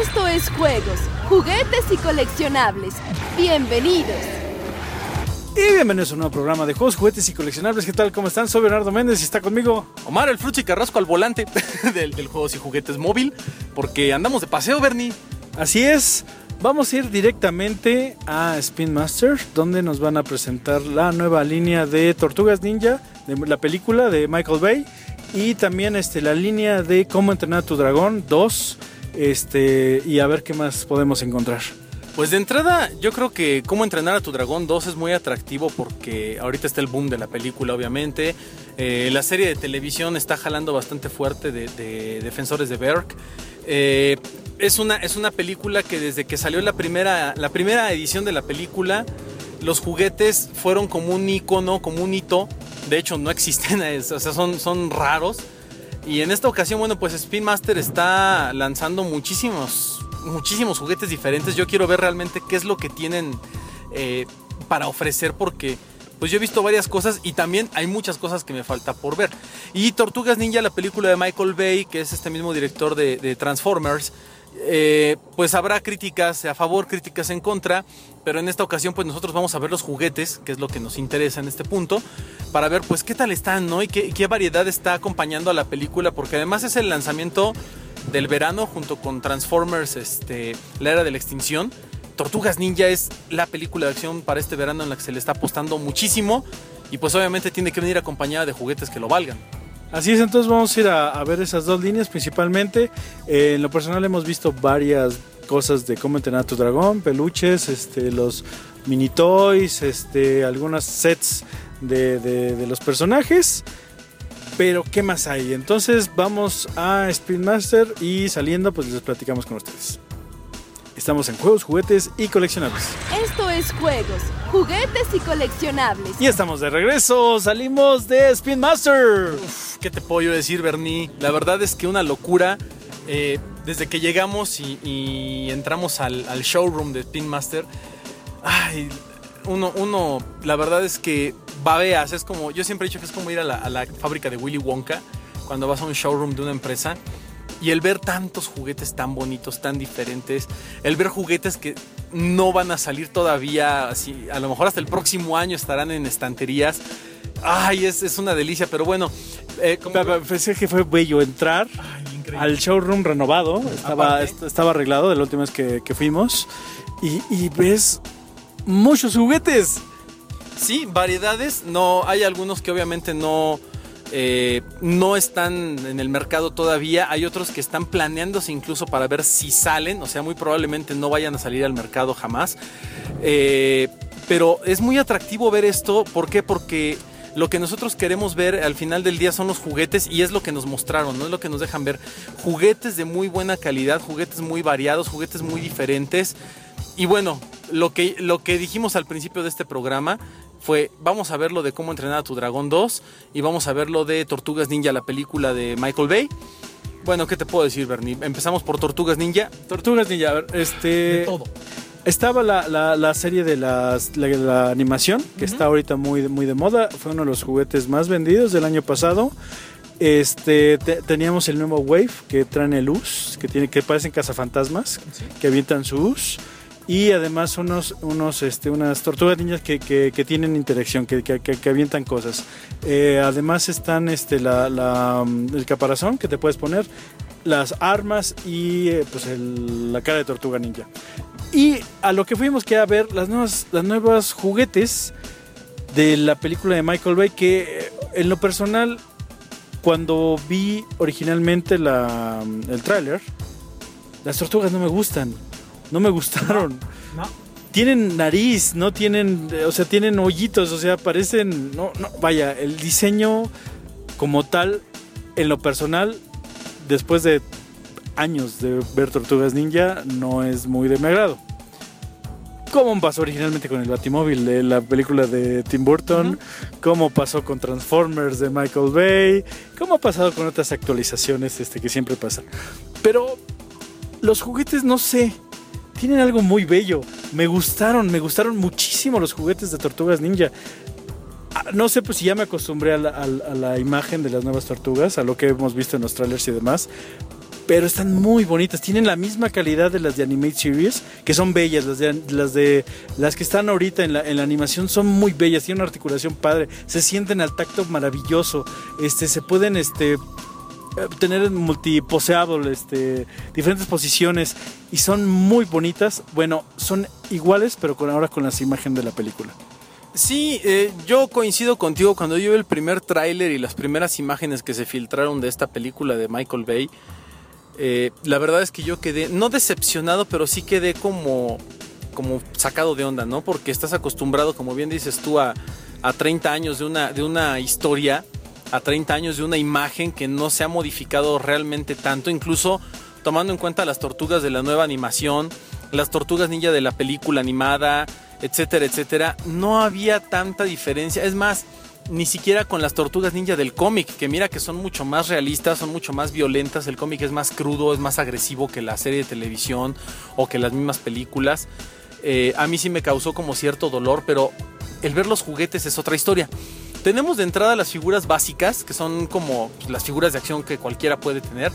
Esto es juegos, juguetes y coleccionables. Bienvenidos. Y bienvenidos a un nuevo programa de juegos, juguetes y coleccionables. ¿Qué tal? ¿Cómo están? Soy Bernardo Méndez y está conmigo Omar, el Fruchi Carrasco al volante del, del Juegos y Juguetes móvil, porque andamos de paseo, Bernie. Así es, vamos a ir directamente a Spin Master, donde nos van a presentar la nueva línea de Tortugas Ninja, de la película de Michael Bay, y también este, la línea de Cómo entrenar a tu dragón 2, este, y a ver qué más podemos encontrar. Pues de entrada, yo creo que Cómo entrenar a tu dragón 2 es muy atractivo porque ahorita está el boom de la película, obviamente. Eh, la serie de televisión está jalando bastante fuerte de, de Defensores de Berg. Eh, es, una, es una película que desde que salió la primera, la primera edición de la película, los juguetes fueron como un icono, como un hito. De hecho, no existen, o sea, son, son raros. Y en esta ocasión, bueno, pues Spin Master está lanzando muchísimos, muchísimos juguetes diferentes. Yo quiero ver realmente qué es lo que tienen eh, para ofrecer porque pues yo he visto varias cosas y también hay muchas cosas que me falta por ver. Y Tortugas Ninja, la película de Michael Bay, que es este mismo director de, de Transformers, eh, pues habrá críticas a favor, críticas en contra, pero en esta ocasión pues nosotros vamos a ver los juguetes, que es lo que nos interesa en este punto, para ver pues qué tal están, ¿no? Y qué, qué variedad está acompañando a la película, porque además es el lanzamiento del verano junto con Transformers, este, la era de la extinción. Tortugas Ninja es la película de acción para este verano en la que se le está apostando muchísimo y pues obviamente tiene que venir acompañada de juguetes que lo valgan. Así es, entonces vamos a ir a, ver esas dos líneas principalmente. Eh, en lo personal hemos visto varias cosas de cómo entrenar a tu dragón, peluches, este, los mini toys, este, algunos sets de, los personajes. Pero, ¿qué más hay? Entonces vamos a Spin Master y saliendo pues les platicamos con ustedes. Estamos en juegos, juguetes y coleccionables. Esto es juegos, juguetes y coleccionables. Y estamos de regreso, salimos de Spin Master. ¿Qué te puedo yo decir, Bernie? La verdad es que una locura. eh, desde que llegamos y, y entramos al, al showroom de Spin Master, ay, uno, uno, la verdad es que babeas. Es como, yo siempre he dicho que es como ir a la, a la fábrica de Willy Wonka cuando vas a un showroom de una empresa. Y el ver tantos juguetes tan bonitos, tan diferentes, el ver juguetes que no van a salir todavía, así, a lo mejor hasta el próximo año estarán en estanterías. Ay, es, es una delicia, pero bueno, eh, Pensé que fue bello entrar Ay, al showroom renovado. Estaba, est- estaba arreglado de la última vez que, que fuimos. Y, y ves muchos juguetes. Sí, variedades. No, hay algunos que obviamente no, eh, no están en el mercado todavía. Hay otros que están planeándose incluso para ver si salen. O sea, muy probablemente no vayan a salir al mercado jamás. Eh, pero es muy atractivo ver esto. ¿Por qué? Porque lo que nosotros queremos ver al final del día son los juguetes y es lo que nos mostraron, no es lo que nos dejan ver. Juguetes de muy buena calidad, juguetes muy variados, juguetes muy diferentes. Y bueno, lo que, lo que dijimos al principio de este programa fue, vamos a ver lo de cómo entrenar a tu dragón 2 y vamos a ver lo de Tortugas Ninja, la película de Michael Bay. Bueno, ¿qué te puedo decir, Bernie? Empezamos por Tortugas Ninja. Tortugas Ninja. a ver, Este, Estaba la, la- la serie de las- la, la animación, que está ahorita muy, muy de moda. Fue uno de los juguetes más vendidos del año pasado. Este, te- teníamos el nuevo Wave, que traen el US, que, tiene, que parecen cazafantasmas, que avientan su US. Y además unos, unos, este, unas tortugas niñas que, que- que tienen interacción, que, que- avientan cosas. Eh, además están este, la, la, mm, el caparazón que te puedes poner, las armas y eh, pues el- la cara de tortuga ninja. Y a lo que fuimos que a ver las nuevas, las nuevas juguetes de la película de Michael Bay, que eh, en lo personal, cuando vi originalmente la, el tráiler, las tortugas no me gustan, no me gustaron. Tienen nariz, no tienen, eh, o sea, tienen hoyitos, o sea, parecen, no, no, vaya, el diseño como tal, en lo personal, después de años de ver Tortugas Ninja, no es muy de mi agrado. Como pasó originalmente con el Batimóvil de la película de Tim Burton, como pasó con Transformers de Michael Bay, como ha pasado con otras actualizaciones este, que siempre pasan. Pero los juguetes, no sé, tienen algo muy bello. Me gustaron, me gustaron muchísimo los juguetes de Tortugas Ninja. Ah, No sé pues si ya me acostumbré a la, imagen de las nuevas tortugas, a lo que hemos visto en los trailers y demás. pero están muy bonitas. Tienen la misma calidad de las de Animate Series, que son bellas. Las de las, de, las que están ahorita en la, en la animación son muy bellas. Tienen una articulación padre. Se sienten al tacto maravilloso. Este, se pueden este, tener multiposeable, este, diferentes posiciones y son muy bonitas. Bueno, son iguales, pero con ahora con las imágenes de la película. Sí, eh, yo coincido contigo cuando yo vi el primer tráiler y las primeras imágenes que se filtraron de esta película de Michael Bay. Eh, la verdad es que yo quedé, no decepcionado, pero sí quedé como, como sacado de onda, ¿no? Porque estás acostumbrado, como bien dices tú, a, a 30 años de una, de una historia, a 30 años de una imagen que no se ha modificado realmente tanto, incluso tomando en cuenta las tortugas de la nueva animación, las tortugas ninja de la película animada, etcétera, etcétera, no había tanta diferencia. Es más, ni siquiera con las tortugas ninja del cómic, que mira que son mucho más realistas, son mucho más violentas, el cómic es más crudo, es más agresivo que la serie de televisión o que las mismas películas. Eh, a mí sí me causó como cierto dolor, pero el ver los juguetes es otra historia. Tenemos de entrada las figuras básicas, que son como las figuras de acción que cualquiera puede tener,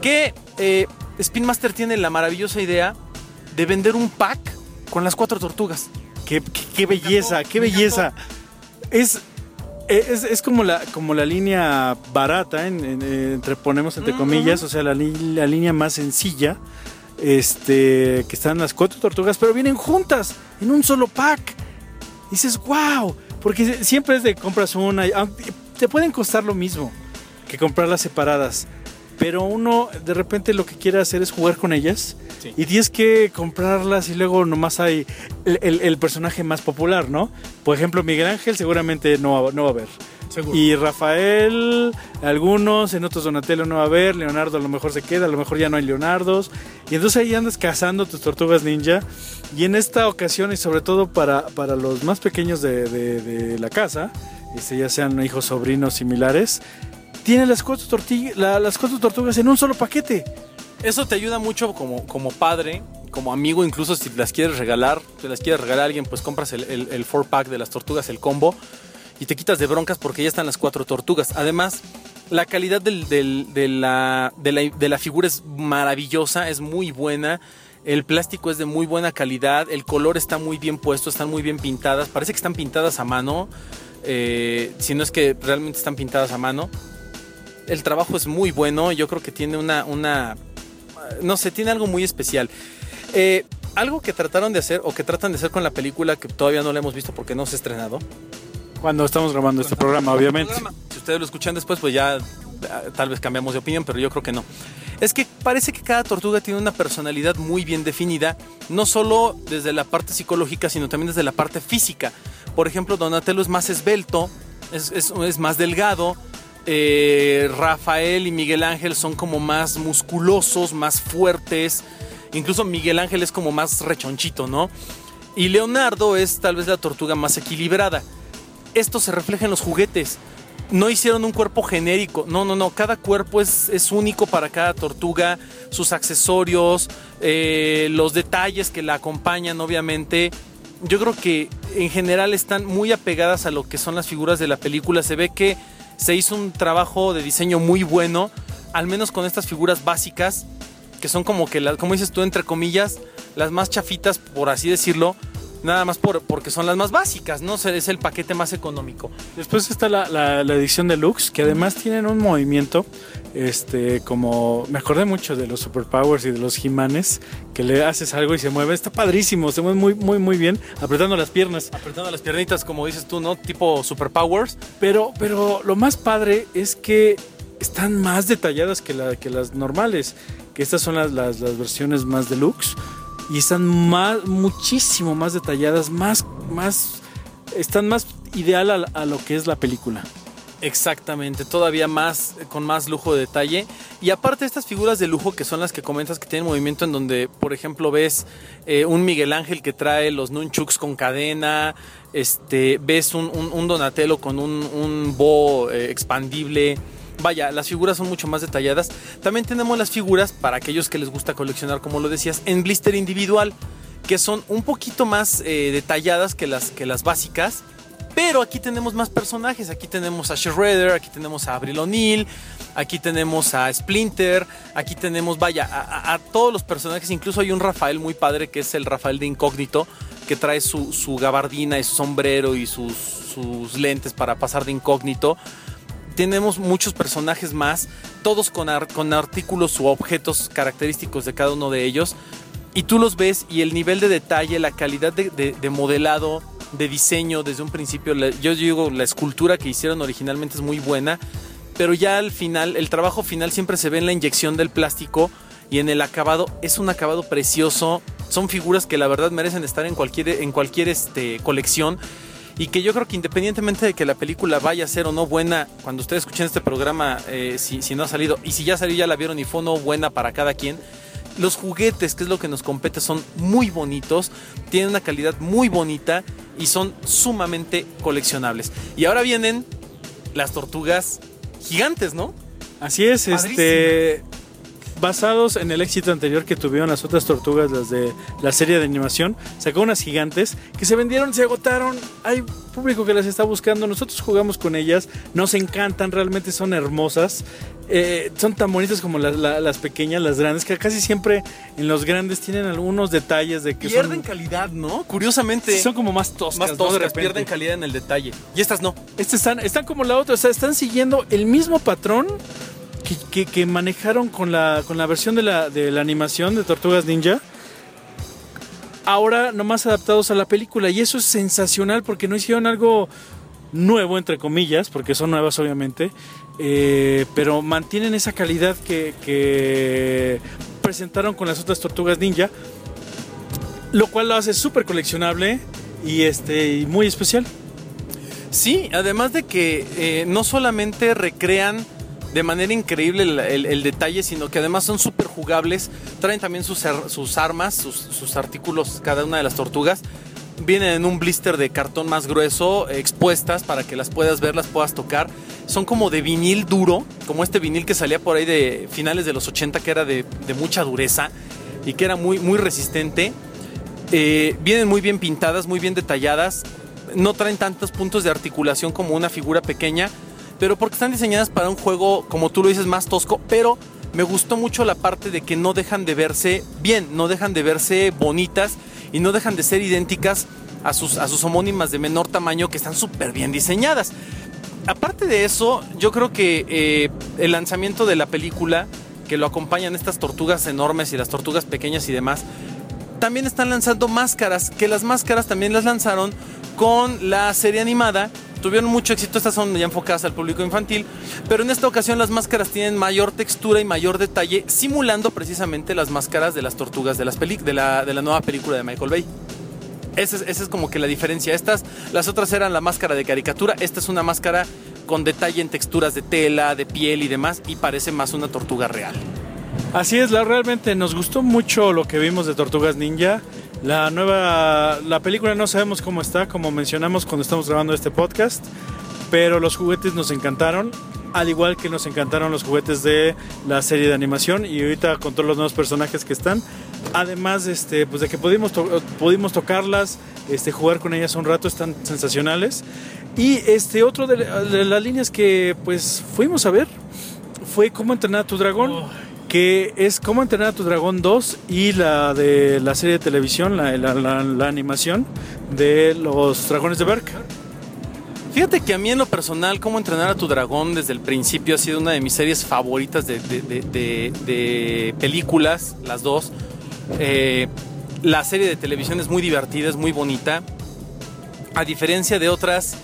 que eh, Spin Master tiene la maravillosa idea de vender un pack con las cuatro tortugas. Qué, qué, belleza, qué belleza. Es, es, como, la, como la línea barata, entre ponemos entre comillas, o sea, la, la, línea más sencilla, este, que están las cuatro tortugas, pero vienen juntas en un solo pack. dices, wow, porque siempre es de compras una, te pueden costar lo mismo que comprarlas separadas pero uno de repente lo que quiere hacer es jugar con ellas y tienes que comprarlas y luego nomás hay el, personaje más popular, ¿no? Por ejemplo, Miguel Ángel seguramente no va, no va a haber. Y Rafael, algunos, en otros Donatello no va a haber, Leonardo a lo mejor se queda, a lo mejor ya no hay Leonardos. Y entonces ahí andas cazando tus tortugas ninja. Y en esta ocasión, y sobre todo para, para los más pequeños de, de la casa, este, ya sean hijos, sobrinos, similares, tiene las cuatro, las cuatro tortugas en un solo paquete. Eso te ayuda mucho como, como padre, como amigo, incluso si las quieres regalar, te las quieres regalar a alguien, pues compras el, el, four pack de las tortugas, el combo, y te quitas de broncas porque ya están las cuatro tortugas. Además, la calidad de, la, de, la, figura es maravillosa, es muy buena. El plástico es de muy buena calidad, el color está muy bien puesto, están muy bien pintadas, parece que están pintadas a mano, eh, si no es que realmente están pintadas a mano el trabajo es muy bueno. Yo creo que tiene una, una no sé, tiene algo muy especial. Eh, algo que trataron de hacer o que tratan de hacer con la película que todavía no la hemos visto porque no se ha estrenado. Cuando estamos grabando este programa, obviamente. Si ustedes lo escuchan después, pues ya tal vez cambiamos de opinión, pero yo creo que no. Es que parece que cada tortuga tiene una personalidad muy bien definida, no solo desde la parte psicológica, sino también desde la parte física. Por ejemplo, Donatello es más esbelto, es, es más delgado, eh, Rafael y Miguel Ángel son como más musculosos, más fuertes. Incluso Miguel Ángel es como más rechonchito, ¿no? Y Leonardo es tal vez la tortuga más equilibrada. Esto se refleja en los juguetes. No hicieron un cuerpo genérico. No, no, no. Cada cuerpo es, único para cada tortuga. Sus accesorios, eh, los detalles que la acompañan, obviamente. Yo creo que en general están muy apegadas a lo que son las figuras de la película. Se ve que se hizo un trabajo de diseño muy bueno, al menos con estas figuras básicas, que son como que, las, como dices tú, entre comillas, las más chafitas, por así decirlo, nada más por, porque son las más básicas, ¿no? Es el paquete más económico. Después está la, la, edición deluxe, que además tienen un movimiento, este, como, me acordé mucho de los Superpowers y de los Jimanes, que le haces algo y se mueve, está padrísimo, se mueve muy, muy, muy bien, apretando las piernas. Apretando las piernitas, como dices tú, ¿no? Tipo Superpowers. Pero, pero lo más padre es que están más detalladas que, la, que las normales, que estas son las, las, las versiones más deluxe y están más, muchísimo más detalladas, más, más, están más ideal a, lo que es la película. Exactamente, todavía más, con más lujo de detalle. Y aparte estas figuras de lujo que son las que comentas que tienen movimiento en donde, por ejemplo, ves eh, un Miguel Ángel que trae los nunchucks con cadena, este, ves un, un, Donatello con un, un bo eh, expandible vaya, las figuras son mucho más detalladas. También tenemos las figuras para aquellos que les gusta coleccionar, como lo decías, en blister individual, que son un poquito más eh, detalladas que las, que las básicas, pero aquí tenemos más personajes. Aquí tenemos a Shredder, aquí tenemos a Abril O'Neill, aquí tenemos a Splinter, aquí tenemos, vaya, a, todos los personajes. Incluso hay un Rafael muy padre que es el Rafael de Incógnito, que trae su, gabardina y su sombrero y sus lentes para pasar de incógnito tenemos muchos personajes más, todos con, con, artículos u objetos característicos de cada uno de ellos. Y tú los ves y el nivel de detalle, la calidad de modelado, de diseño desde un principio. Yo digo, la escultura que hicieron originalmente es muy buena, pero ya al final, el trabajo final siempre se ve en la inyección del plástico y en el acabado. Es un acabado precioso. Son figuras que la verdad merecen estar en cualquier, en cualquier este, colección. Y que yo creo que independientemente de que la película vaya a ser o no buena, cuando ustedes escuchen este programa, eh, si, si no ha salido, y si ya salió, ya la vieron y fue o no buena para cada quien, los juguetes, que es lo que nos compete, son muy bonitos, tienen una calidad muy bonita y son sumamente coleccionables. Y ahora vienen las tortugas gigantes, ¿no? Así es, este basados en el éxito anterior que tuvieron las otras tortugas, las de la serie de animación, sacó unas gigantes que se vendieron, se agotaron. Hay público que las está buscando. Nosotros jugamos con ellas, nos encantan, realmente son hermosas. Eh, son tan bonitas como las, pequeñas, las grandes, que casi siempre en los grandes tienen algunos detalles de que pierden calidad, ¿no? Curiosamente. Son como más toscas. Más toscas, pierden calidad en el detalle. Y estas no. Estas están, están como la otra, o sea, están siguiendo el mismo patrón que, manejaron con la, con la versión de la, de la animación de Tortugas Ninja. Ahora nomás adaptados a la película. Y eso es sensacional porque no hicieron algo nuevo, entre comillas, porque son nuevas obviamente, eh, pero mantienen esa calidad que, presentaron con las otras tortugas ninja, lo cual lo hace súper coleccionable y, este, y muy especial. Sí, además de que eh, no solamente recrean de manera increíble el, detalle, sino que además son súper jugables. Traen también sus, sus armas, sus, artículos, cada una de las tortugas. Vienen en un blister de cartón más grueso, expuestas para que las puedas ver, las puedas tocar. Son como de vinil duro, como este vinil que salía por ahí de finales de los 80, que era de, mucha dureza y que era muy, muy resistente. Eh, vienen muy bien pintadas, muy bien detalladas. No traen tantos puntos de articulación como una figura pequeña pero porque están diseñadas para un juego, como tú lo dices, más tosco, pero me gustó mucho la parte de que no dejan de verse bien, no dejan de verse bonitas y no dejan de ser idénticas a sus, a sus homónimas de menor tamaño que están súper bien diseñadas. Aparte de eso, yo creo que eh, el lanzamiento de la película, que lo acompañan estas tortugas enormes y las tortugas pequeñas y demás, también están lanzando máscaras, que las máscaras también las lanzaron con la serie animada tuvieron mucho éxito, estas son ya enfocadas al público infantil, pero en esta ocasión las máscaras tienen mayor textura y mayor detalle, simulando precisamente las máscaras de las tortugas de, las de, la, de la nueva película de Michael Bay. Esa es, es, como que la diferencia. Estas, las otras eran la máscara de caricatura, esta es una máscara con detalle en texturas de tela, de piel y demás, y parece más una tortuga real. Así es, la, realmente nos gustó mucho lo que vimos de Tortugas Ninja. La nueva, la película no sabemos cómo está, como mencionamos cuando estamos grabando este podcast, pero los juguetes nos encantaron, al igual que nos encantaron los juguetes de la serie de animación y ahorita con todos los nuevos personajes que están. Además, este, pues de que pudimos, pudimos tocarlas, este, jugar con ellas un rato, están sensacionales. Y este otro de, las líneas que pues fuimos a ver fue cómo entrenar a tu dragón. Oh que es Cómo entrenar a tu dragón 2 y la de la serie de televisión, la, la, animación de los dragones de Berk. Fíjate que a mí en lo personal, Cómo entrenar a tu dragón desde el principio ha sido una de mis series favoritas de, de, películas, las dos. Eh, la serie de televisión es muy divertida, es muy bonita. A diferencia de otras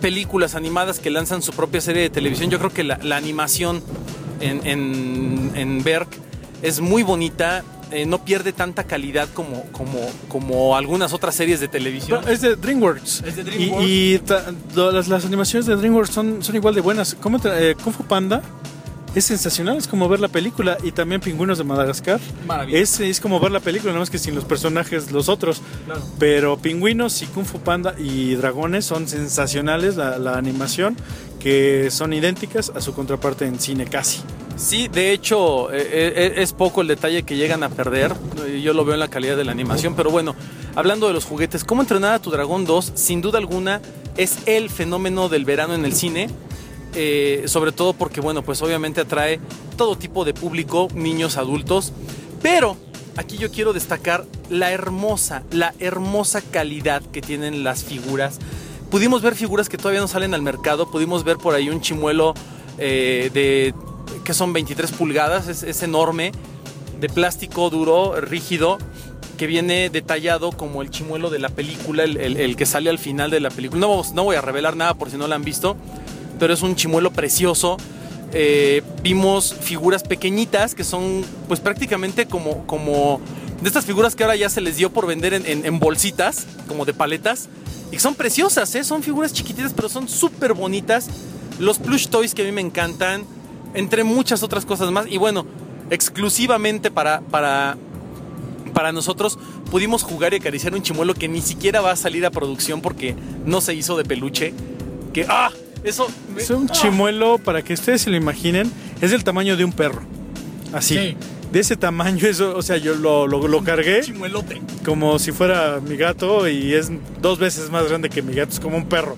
películas animadas que lanzan su propia serie de televisión, yo creo que la animación en, en, en Berg es muy bonita. Eh, no pierde tanta calidad como, como, como algunas otras series de televisión. es de DreamWorks. Y, las, animaciones de DreamWorks son, son igual de buenas. ¿Cómo eh, Kung Fu Panda es sensacional, es como ver la película y también Pingüinos de Madagascar. Es, es como ver la película, nada más que sin los personajes, los otros. Pero Pingüinos y Kung Fu Panda y Dragones son sensacionales, la, la animación, que son idénticas a su contraparte en cine casi. Sí, de hecho eh, eh, es poco el detalle que llegan a perder. Yo lo veo en la calidad de la animación, pero bueno, hablando de los juguetes, ¿cómo entrenar a tu dragón 2? Sin duda alguna es el fenómeno del verano en el cine. Eh, sobre todo porque, bueno, pues obviamente atrae todo tipo de público, niños, adultos. Pero aquí yo quiero destacar la hermosa, la hermosa calidad que tienen las figuras. Pudimos ver figuras que todavía no salen al mercado. Pudimos ver por ahí un chimuelo eh, de que son 23 pulgadas, es, es enorme, de plástico duro, rígido, que viene detallado como el chimuelo de la película, el, el- que sale al final de la película. No, no voy a revelar nada por si no la han visto, pero es un chimuelo precioso. Eh, vimos figuras pequeñitas que son pues prácticamente como, como de estas figuras que ahora ya se les dio por vender en, bolsitas, como de paletas, y son preciosas, ¿eh? son figuras chiquititas, pero son súper bonitas. Los plush toys que a mí me encantan, entre muchas otras cosas más. Y bueno, exclusivamente para, para, para nosotros pudimos jugar y acariciar un chimuelo que ni siquiera va a salir a producción porque no se hizo de peluche. Que, ¡ah! Eso. me- Es un ¡ah! chimuelo, para que ustedes se lo imaginen, es del tamaño de un perro. Así. Sí. De ese tamaño, eso, o sea, yo lo, lo, lo cargué Chimuelote. como si fuera mi gato y es dos veces más grande que mi gato, es como un perro.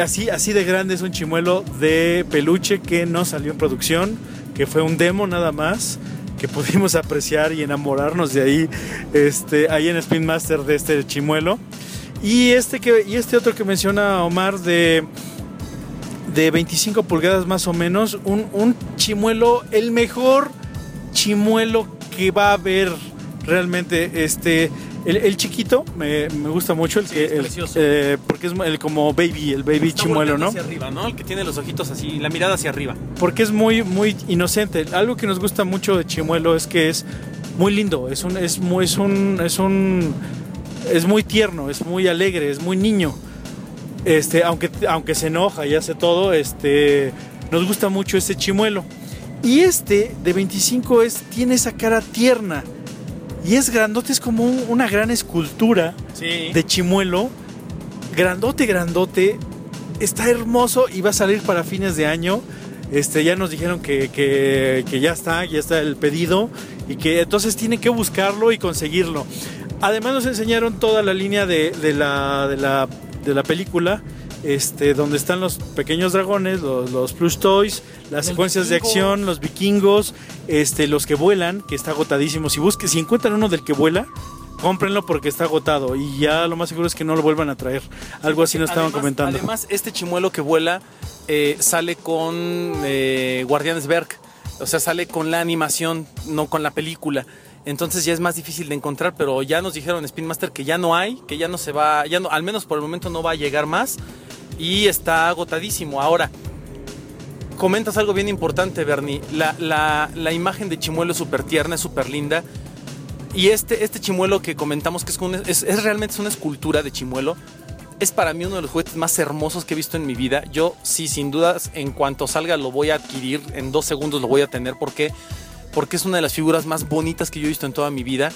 Así, así de grande es un chimuelo de peluche que no salió en producción, que fue un demo nada más, que pudimos apreciar y enamorarnos de ahí, este, ahí en Spin Master de este chimuelo. Y este, que, y este otro que menciona Omar de, de 25 pulgadas más o menos, un, un chimuelo, el mejor chimuelo que va a haber realmente este el, el chiquito me, me gusta mucho el Sí, es el- eh, porque es el como baby el baby Está chimuelo no Hacia arriba, ¿no? El que tiene los ojitos así, la mirada hacia arriba. porque es muy muy inocente algo que nos gusta mucho de chimuelo es que es muy lindo es un es muy es un es un es muy tierno es muy alegre es muy niño este aunque aunque se enoja y hace todo este nos gusta mucho este chimuelo y este de 25 es tiene esa cara tierna y es grandote es como un- una gran escultura Sí. de chimuelo, grandote, grandote, está hermoso y va a salir para fines de año. Este, ya nos dijeron que, que- que ya está, ya está el pedido y que entonces tienen que buscarlo y conseguirlo. Además nos enseñaron toda la línea de, de la, de, la, de la película, este, donde están los pequeños dragones, los, los plush toys, las Los secuencias de acción, los vikingos, este, los que vuelan, que está agotadísimo. Si busquen, si encuentran uno del que vuela, cómprenlo porque está agotado y ya lo más seguro es que no lo vuelvan a traer. Algo así nos estaban Además- comentando. Además, este chimuelo que vuela eh, sale con eh, Guardianes Berg. O sea, sale con la animación, no con la película. Entonces ya es más difícil de encontrar, pero ya nos dijeron Spin Master que ya no hay, que ya no se va, ya no, al menos por el momento no va a llegar más y está agotadísimo. Ahora, comentas algo bien importante, Bernie. La, imagen de Chimuelo es súper tierna, es súper linda. Y este, este chimuelo que comentamos que es, es, realmente es una escultura de chimuelo, es para mí uno de los juguetes más hermosos que he visto en mi vida. Yo sí, sin dudas, en cuanto salga lo voy a adquirir, en dos segundos lo voy a tener. ¿Por qué? Porque es una de las figuras más bonitas que yo he visto en toda mi vida.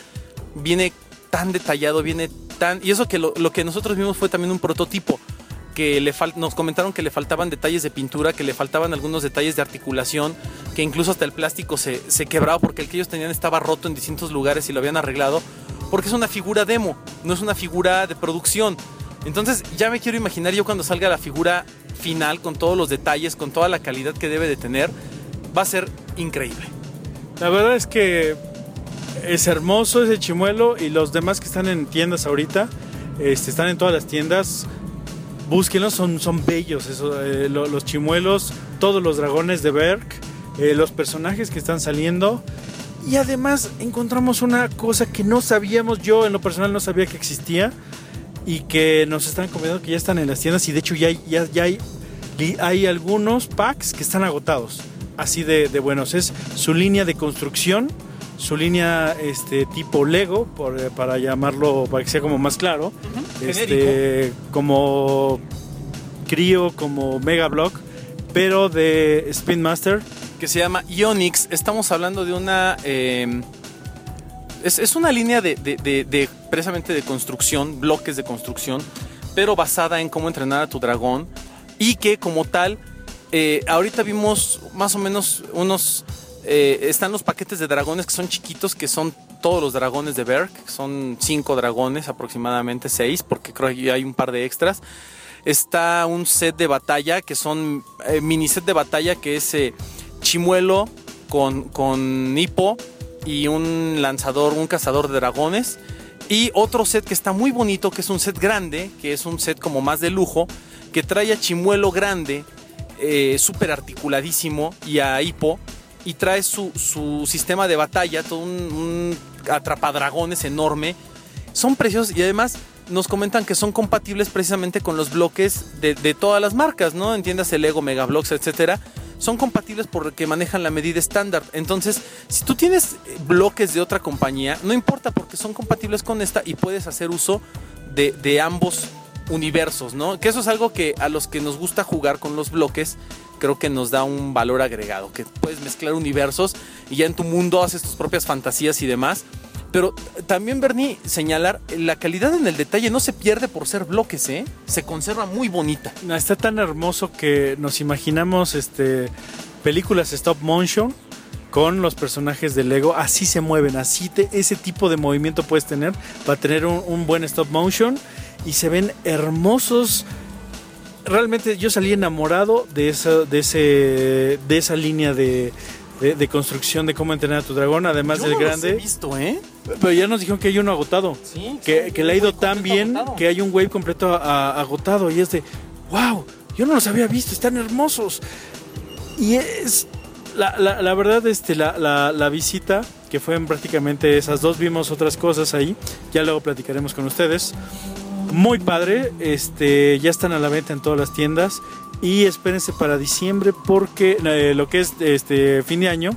Viene tan detallado, viene tan... Y eso que lo, que nosotros vimos fue también un prototipo. Que le nos comentaron que le faltaban detalles de pintura, que le faltaban algunos detalles de articulación, que incluso hasta el plástico se, se quebraba porque el que ellos tenían estaba roto en distintos lugares y lo habían arreglado. Porque es una figura demo, no es una figura de producción. Entonces ya me quiero imaginar yo cuando salga la figura final con todos los detalles, con toda la calidad que debe de tener, va a ser increíble. La verdad es que es hermoso ese chimuelo y los demás que están en tiendas ahorita, este, están en todas las tiendas. Búsquenlos, son, son bellos eh, lo- los chimuelos, todos los dragones de Berg, eh, los personajes que están saliendo. Y además encontramos una cosa que no sabíamos, yo en lo personal no sabía que existía y que nos están comentando que ya están en las tiendas y de hecho ya ya, ya hay, hay algunos packs que están agotados. Así de, de buenos. Es su línea de construcción, su línea este, tipo Lego, por, eh, para llamarlo, para que sea como más claro. Este, como Crio, como Mega Block, pero de Spin Master. que se llama Ionix. Estamos hablando de una. eh, es, es una línea de, de- de- de- precisamente de construcción, bloques de construcción, pero basada en cómo entrenar a tu dragón. Y que como tal, eh, ahorita vimos más o menos unos. eh, están los paquetes de dragones que son chiquitos, que son todos los dragones de Berk. Son cinco dragones, aproximadamente seis, porque creo que hay un par de extras. está un set de batalla que son eh, mini set de batalla que es Chimuelo con, con Hippo y un lanzador, un cazador de dragones. Y otro set que está muy bonito, que es un set grande, que es un set como más de lujo, que trae a Chimuelo grande, eh, súper articuladísimo, y a Hippo, y trae su, su sistema de batalla, todo un, un atrapadragones enorme. Son preciosos y además nos comentan que son compatibles precisamente con los bloques de, todas las marcas, ¿no? Entiendas el Lego, Megablocks, etcétera. Son compatibles porque manejan la medida estándar. Entonces, si tú tienes bloques de otra compañía, no importa porque son compatibles con esta y puedes hacer uso de, de ambos universos, ¿no? Que eso es algo que a los que nos gusta jugar con los bloques, creo que nos da un valor agregado, que puedes mezclar universos y ya en tu mundo haces tus propias fantasías y demás. Pero también, Bernie, señalar, la calidad en el detalle no se pierde por ser bloques, ¿eh? Se conserva muy bonita. Está tan hermoso que nos imaginamos este películas stop motion con los personajes de Lego. Así se mueven, así te, ese tipo de movimiento puedes tener para tener un, un buen stop motion y se ven hermosos. Realmente yo salí enamorado de esa, de ese, de esa línea de, de, de construcción de cómo entrenar a tu dragón, además Yo del no los grande. he visto, ¿eh? Pero ya nos dijeron que hay uno agotado. Sí, que, sí, que un le ha ido tan bien agotado. que hay un wave completo a- a- agotado. Y es de, wow, yo no los había visto, están hermosos. Y es, la, la- la verdad, este, la, la- la visita, que fue en prácticamente esas dos, vimos otras cosas ahí. Ya luego platicaremos con ustedes. Muy padre, este, ya están a la venta en todas las tiendas. Y espérense para diciembre porque eh, lo que es este fin de año,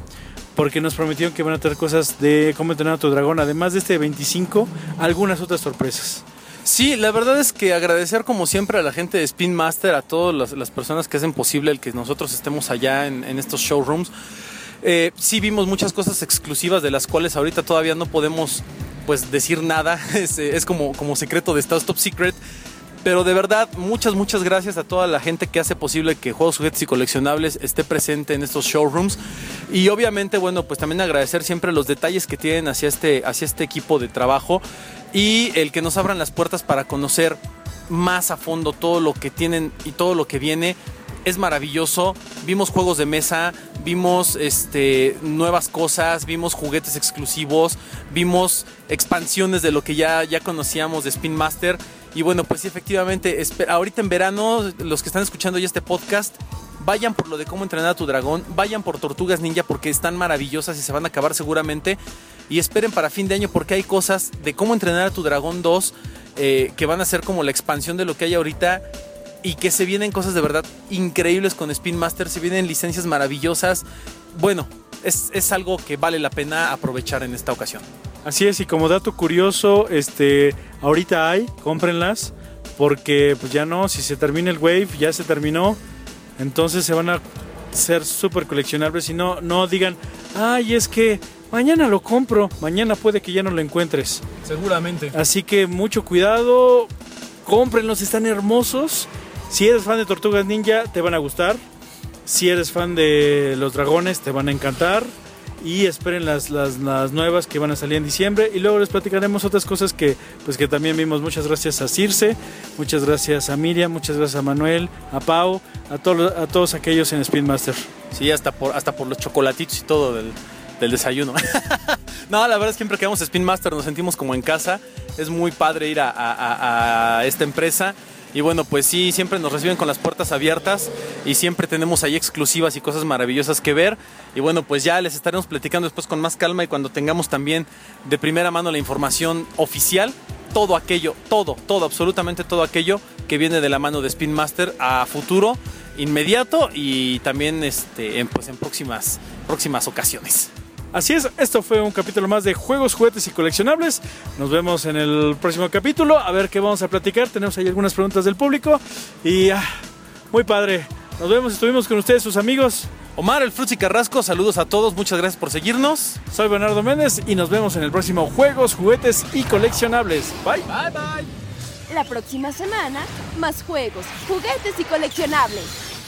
porque nos prometieron que van a tener cosas de cómo entrenar tu dragón, además de este 25, algunas otras sorpresas. Sí, la verdad es que agradecer como siempre a la gente de Spin Master, a todas las, las personas que hacen posible el que nosotros estemos allá en, en estos showrooms. Eh, sí vimos muchas cosas exclusivas de las cuales ahorita todavía no podemos pues decir nada, es, eh, es como, como secreto de Estado Top Secret. Pero de verdad, muchas, muchas gracias a toda la gente que hace posible que Juegos, Juguetes y Coleccionables esté presente en estos showrooms. Y obviamente, bueno, pues también agradecer siempre los detalles que tienen hacia este, hacia este equipo de trabajo y el que nos abran las puertas para conocer más a fondo todo lo que tienen y todo lo que viene. Es maravilloso. Vimos juegos de mesa, vimos este, nuevas cosas, vimos juguetes exclusivos, vimos expansiones de lo que ya, ya conocíamos de Spin Master. Y bueno, pues sí, efectivamente, ahorita en verano, los que están escuchando ya este podcast, vayan por lo de cómo entrenar a tu dragón, vayan por Tortugas Ninja porque están maravillosas y se van a acabar seguramente. Y esperen para fin de año porque hay cosas de cómo entrenar a tu dragón 2 eh, que van a ser como la expansión de lo que hay ahorita y que se vienen cosas de verdad increíbles con Spin Master, se vienen licencias maravillosas. Bueno, es, es algo que vale la pena aprovechar en esta ocasión. Así es, y como dato curioso, este, ahorita hay, cómprenlas, porque pues ya no, si se termina el wave, ya se terminó, entonces se van a ser súper coleccionables y no, no digan, ay, es que mañana lo compro, mañana puede que ya no lo encuentres. Seguramente. Así que mucho cuidado, cómprenlos, están hermosos. Si eres fan de Tortugas Ninja, te van a gustar. Si eres fan de los dragones, te van a encantar. Y esperen las, las, las nuevas que van a salir en diciembre. Y luego les platicaremos otras cosas que, pues, que también vimos. Muchas gracias a Circe, muchas gracias a Miriam, muchas gracias a Manuel, a Pau, a, todos a todos aquellos en Spin Master. Sí, hasta por, hasta por los chocolatitos y todo del, del desayuno. no, la verdad es que siempre que vamos a Spin Master nos sentimos como en casa. Es muy padre ir a- a- a esta empresa. Y bueno, pues sí, siempre nos reciben con las puertas abiertas y siempre tenemos ahí exclusivas y cosas maravillosas que ver. Y bueno, pues ya les estaremos platicando después con más calma y cuando tengamos también de primera mano la información oficial, todo aquello, todo, todo, absolutamente todo aquello que viene de la mano de Spin Master a futuro, inmediato y también este, en, pues, en próximas, próximas ocasiones. Así es, esto fue un capítulo más de juegos, juguetes y coleccionables. Nos vemos en el próximo capítulo. A ver qué vamos a platicar. Tenemos ahí algunas preguntas del público. Y ah, muy padre. Nos vemos, estuvimos con ustedes, sus amigos. Omar, el Fruits y Carrasco, saludos a todos, muchas gracias por seguirnos. Soy Bernardo Méndez y nos vemos en el próximo Juegos, Juguetes y Coleccionables. Bye. Bye bye. La próxima semana, más juegos, juguetes y coleccionables.